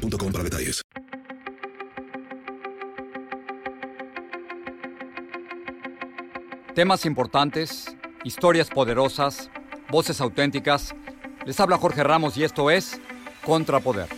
boostmobile.com para detalles. Temas importantes, historias poderosas, voces auténticas. Les habla Jorge Ramos y esto es Contrapoder.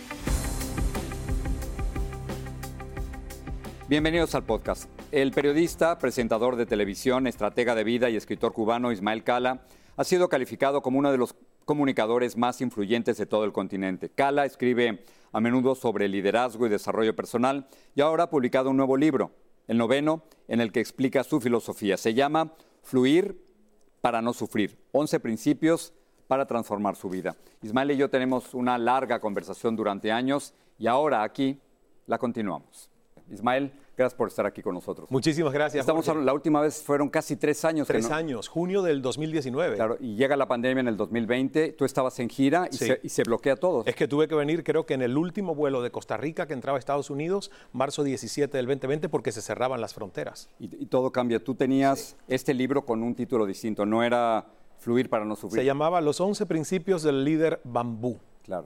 Bienvenidos al podcast. El periodista, presentador de televisión, estratega de vida y escritor cubano Ismael Cala ha sido calificado como uno de los comunicadores más influyentes de todo el continente. Cala escribe a menudo sobre liderazgo y desarrollo personal y ahora ha publicado un nuevo libro, el noveno, en el que explica su filosofía. Se llama Fluir para no sufrir, 11 principios para transformar su vida. Ismael y yo tenemos una larga conversación durante años y ahora aquí la continuamos. Ismael, Gracias por estar aquí con nosotros. Muchísimas gracias. Estamos la última vez fueron casi tres años. Tres años, junio del 2019. Claro, y llega la pandemia en el 2020. Tú estabas en gira y, se, bloquea todo. Es que tuve que venir, creo que en el último vuelo de Costa Rica que entraba a Estados Unidos, marzo 17 del 2020, porque se cerraban las fronteras. Y, todo cambia. Tú tenías este libro con un título distinto. No era Fluir para no sufrir. Se llamaba Los 11 principios del líder bambú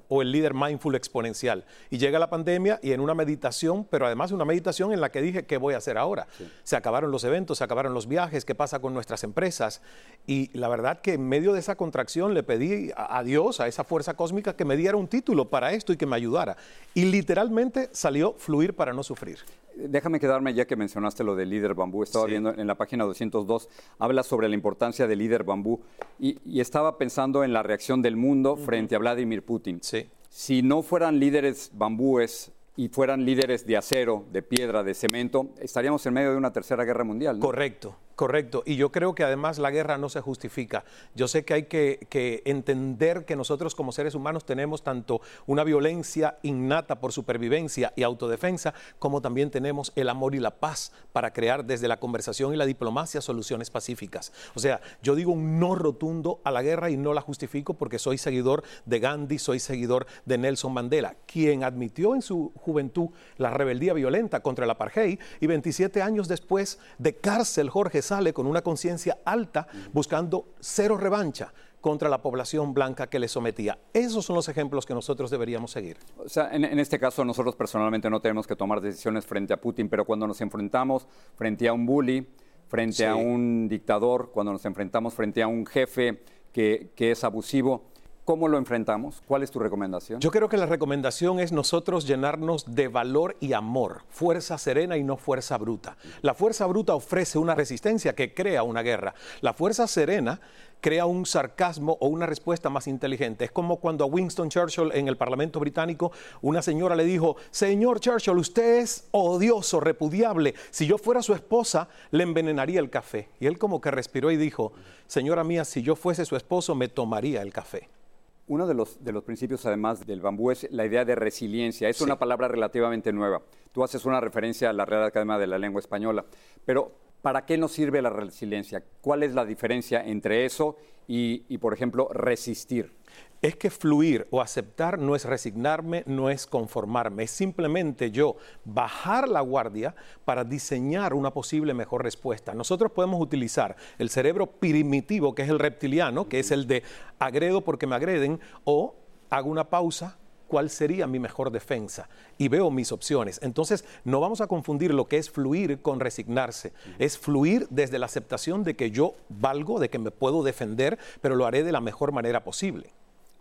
o el líder mindful exponencial. Y llega la pandemia y en una meditación, pero además una meditación en la que dije, ¿qué voy a hacer ahora? Se acabaron los eventos, se acabaron los viajes, ¿qué pasa con nuestras empresas? Y la verdad que en medio de esa contracción le pedí a Dios, a esa fuerza cósmica, que me diera un título para esto y que me ayudara. Y literalmente salió fluir para no sufrir. Déjame quedarme ya que mencionaste lo del líder bambú. Estaba viendo en la página 202, habla sobre la importancia del líder bambú y, estaba pensando en la reacción del mundo frente a Vladimir Putin. Sí. Si no fueran líderes bambúes y fueran líderes de acero, de piedra, de cemento, estaríamos en medio de una tercera guerra mundial. Correcto. Correcto, y yo creo que además la guerra no se justifica. Yo sé que hay que, entender que nosotros como seres humanos tenemos tanto una violencia innata por supervivencia y autodefensa, como también tenemos el amor y la paz para crear desde la conversación y la diplomacia soluciones pacíficas. O sea, yo digo un no rotundo a la guerra y no la justifico porque soy seguidor de Gandhi, soy seguidor de Nelson Mandela, quien admitió en su juventud la rebeldía violenta contra el apartheid y 27 años después de cárcel Jorge sale con una conciencia alta buscando cero revancha contra la población blanca que le sometía. Esos son los ejemplos que nosotros deberíamos seguir. O sea, en, este caso nosotros personalmente no tenemos que tomar decisiones frente a Putin, pero cuando nos enfrentamos frente a un bully, frente a un dictador, cuando nos enfrentamos frente a un jefe que, que es abusivo, ¿Cómo lo enfrentamos? ¿Cuál es tu recomendación? Yo creo que la recomendación es nosotros llenarnos de valor y amor, fuerza serena y no fuerza bruta. La fuerza bruta ofrece una resistencia que crea una guerra. La fuerza serena crea un sarcasmo o una respuesta más inteligente. Es como cuando a Winston Churchill en el Parlamento británico una señora le dijo, señor Churchill, usted es odioso, repudiable. Si yo fuera su esposa, le envenenaría el café. Y él como que respiró y dijo, señora mía, si yo fuese su esposo, me tomaría el café. Uno de los, de los principios, además del bambú, es la idea de resiliencia. Es una palabra relativamente nueva. Tú haces una referencia a la Real Academia de la Lengua Española. Pero, ¿para qué nos sirve la resiliencia? ¿Cuál es la diferencia entre eso y, y por ejemplo, resistir? es que fluir o aceptar no es resignarme, no es conformarme, es simplemente yo bajar la guardia para diseñar una posible mejor respuesta. Nosotros podemos utilizar el cerebro primitivo, que es el reptiliano, que es el de agredo porque me agreden, o hago una pausa, cuál sería mi mejor defensa y veo mis opciones. Entonces, no vamos a confundir lo que es fluir con resignarse. Es fluir desde la aceptación de que yo valgo, de que me puedo defender, pero lo haré de la mejor manera posible.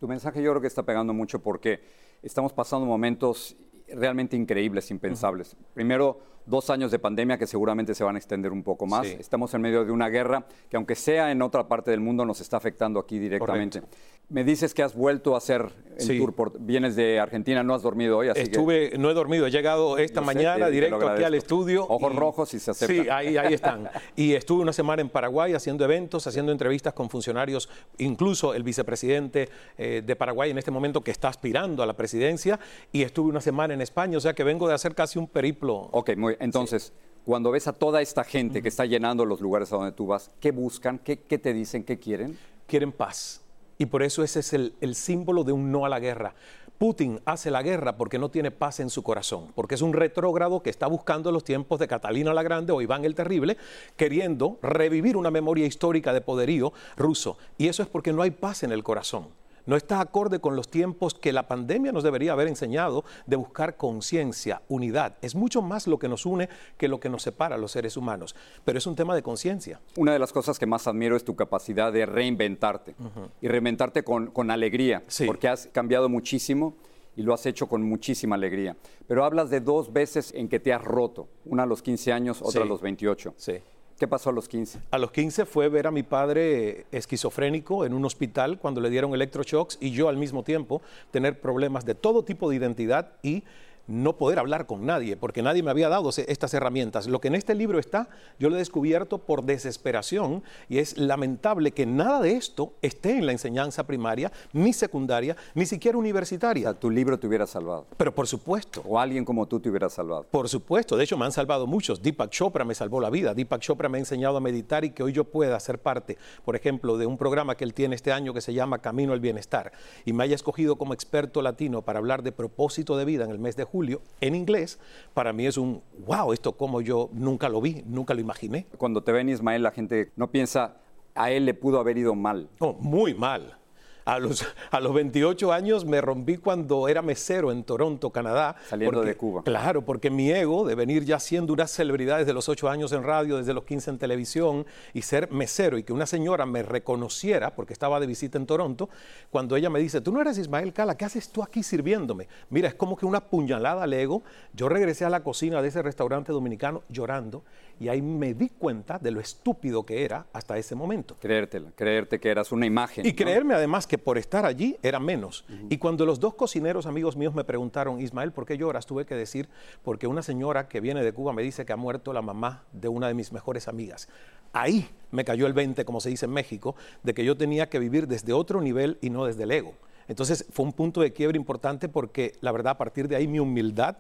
Tu mensaje yo creo que está pegando mucho porque estamos pasando momentos realmente increíbles, impensables. Primero, dos años de pandemia que seguramente se van a extender un poco más. Estamos en medio de una guerra que aunque sea en otra parte del mundo nos está afectando aquí directamente. Me dices que has vuelto a hacer el Sí. tour por... Vienes de Argentina, no has dormido hoy, así que... Estuve, no he dormido, he llegado esta Yo mañana directo aquí al estudio. Ojos rojos y se aceptan. Sí, ahí, ahí están. Y estuve una semana en Paraguay haciendo eventos, haciendo entrevistas con funcionarios, incluso el vicepresidente eh, de Paraguay en este momento que está aspirando a la presidencia. Y estuve una semana en España, o sea que vengo de hacer casi un periplo. Ok, muy Entonces, cuando ves a toda esta gente que está llenando los lugares a donde tú vas, ¿qué buscan? ¿Qué, qué te dicen? ¿Qué quieren? quieren paz. Y por eso ese es el, el símbolo de un no a la guerra. Putin hace la guerra porque no tiene paz en su corazón, porque es un retrógrado que está buscando los tiempos de Catalina la Grande o Iván el Terrible, queriendo revivir una memoria histórica de poderío ruso. Y eso es porque no hay paz en el corazón. No está acorde con los tiempos que la pandemia nos debería haber enseñado de buscar conciencia, unidad. Es mucho más lo que nos une que lo que nos separa a los seres humanos. Pero es un tema de conciencia. Una de las cosas que más admiro es tu capacidad de reinventarte y reinventarte con, con alegría, Sí. porque has cambiado muchísimo y lo has hecho con muchísima alegría. Pero hablas de dos veces en que te has roto, una a los 15 años, otra Sí. a los 28. Sí. ¿Qué pasó a los 15? A los 15 fue ver a mi padre esquizofrénico en un hospital cuando le dieron electroshocks y yo al mismo tiempo tener problemas de todo tipo de identidad y no poder hablar con nadie, porque nadie me había dado estas herramientas. Lo que en este libro está, yo lo he descubierto por desesperación y es lamentable que nada de esto esté en la enseñanza primaria, ni secundaria, ni siquiera O universitaria. sea, tu libro te hubiera salvado. Pero por supuesto, O alguien como tú te hubiera salvado. por supuesto, de hecho me han salvado muchos. Deepak Chopra me salvó la vida. Deepak Chopra me ha enseñado a meditar y que hoy yo pueda ser parte, por ejemplo, de un programa que él tiene este año que se llama Camino al Bienestar y me haya escogido como experto latino para hablar de propósito de vida en el mes de julio en inglés, para mí es un wow, esto como yo nunca lo vi, nunca lo imaginé. Cuando te ven Ismael, la gente no piensa, a él le pudo haber ido mal. No, muy mal. A los, a los 28 años me rompí cuando era mesero en Toronto, Canadá. Saliendo de Cuba. Claro, porque mi ego de venir ya siendo una celebridad desde los 8 años en radio, desde los 15 en televisión y ser mesero y que una señora me reconociera porque estaba de visita en Toronto, cuando ella me dice, tú no eres Ismael Cala, ¿qué haces tú aquí sirviéndome? Mira, es como que una puñalada al ego. Yo regresé a la cocina de ese restaurante dominicano llorando y ahí me di cuenta de lo estúpido que era hasta ese momento. Creértela, creerte que eras una imagen. Y ¿no? creerme además que por estar allí era menos. Y cuando los dos cocineros amigos míos me preguntaron, Ismael, ¿por qué lloras? Tuve que decir, porque una señora que viene de Cuba me dice que ha muerto la mamá de una de mis mejores amigas. Ahí me cayó el 20, como se dice en México, de que yo tenía que vivir desde otro nivel y no desde el ego. Entonces fue un punto de quiebre importante porque la verdad a partir de ahí mi humildad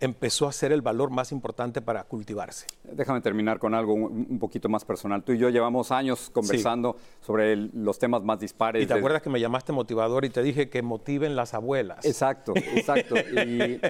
empezó a ser el valor más importante para cultivarse. Déjame terminar con algo un, un poquito más personal. Tú y yo llevamos años conversando sobre el- los temas más dispares. Y te de- acuerdas que me llamaste motivador y te dije que motiven las abuelas. Exacto, exacto. Y,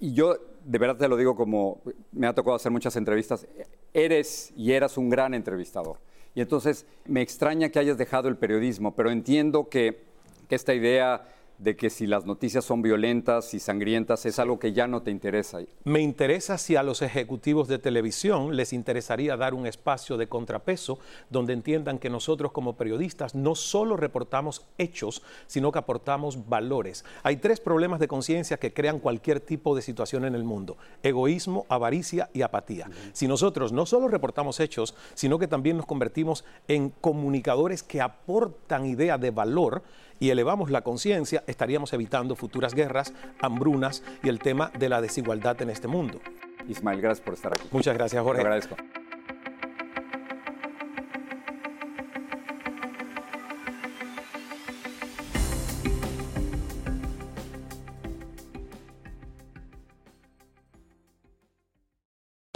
y yo de verdad te lo digo como me ha tocado hacer muchas entrevistas. Eres y eras un gran entrevistador. Y entonces me extraña que hayas dejado el periodismo, pero entiendo que, que esta idea de que si las noticias son violentas y sangrientas es algo que ya no te interesa. Me interesa si a los ejecutivos de televisión les interesaría dar un espacio de contrapeso donde entiendan que nosotros como periodistas no solo reportamos hechos, sino que aportamos valores. Hay tres problemas de conciencia que crean cualquier tipo de situación en el mundo. Egoísmo, avaricia y apatía. Si nosotros no solo reportamos hechos, sino que también nos convertimos en comunicadores que aportan idea de valor, y elevamos la conciencia, estaríamos evitando futuras guerras, hambrunas y el tema de la desigualdad en este mundo. Ismael, gracias por estar aquí. Muchas gracias, Te Jorge. agradezco.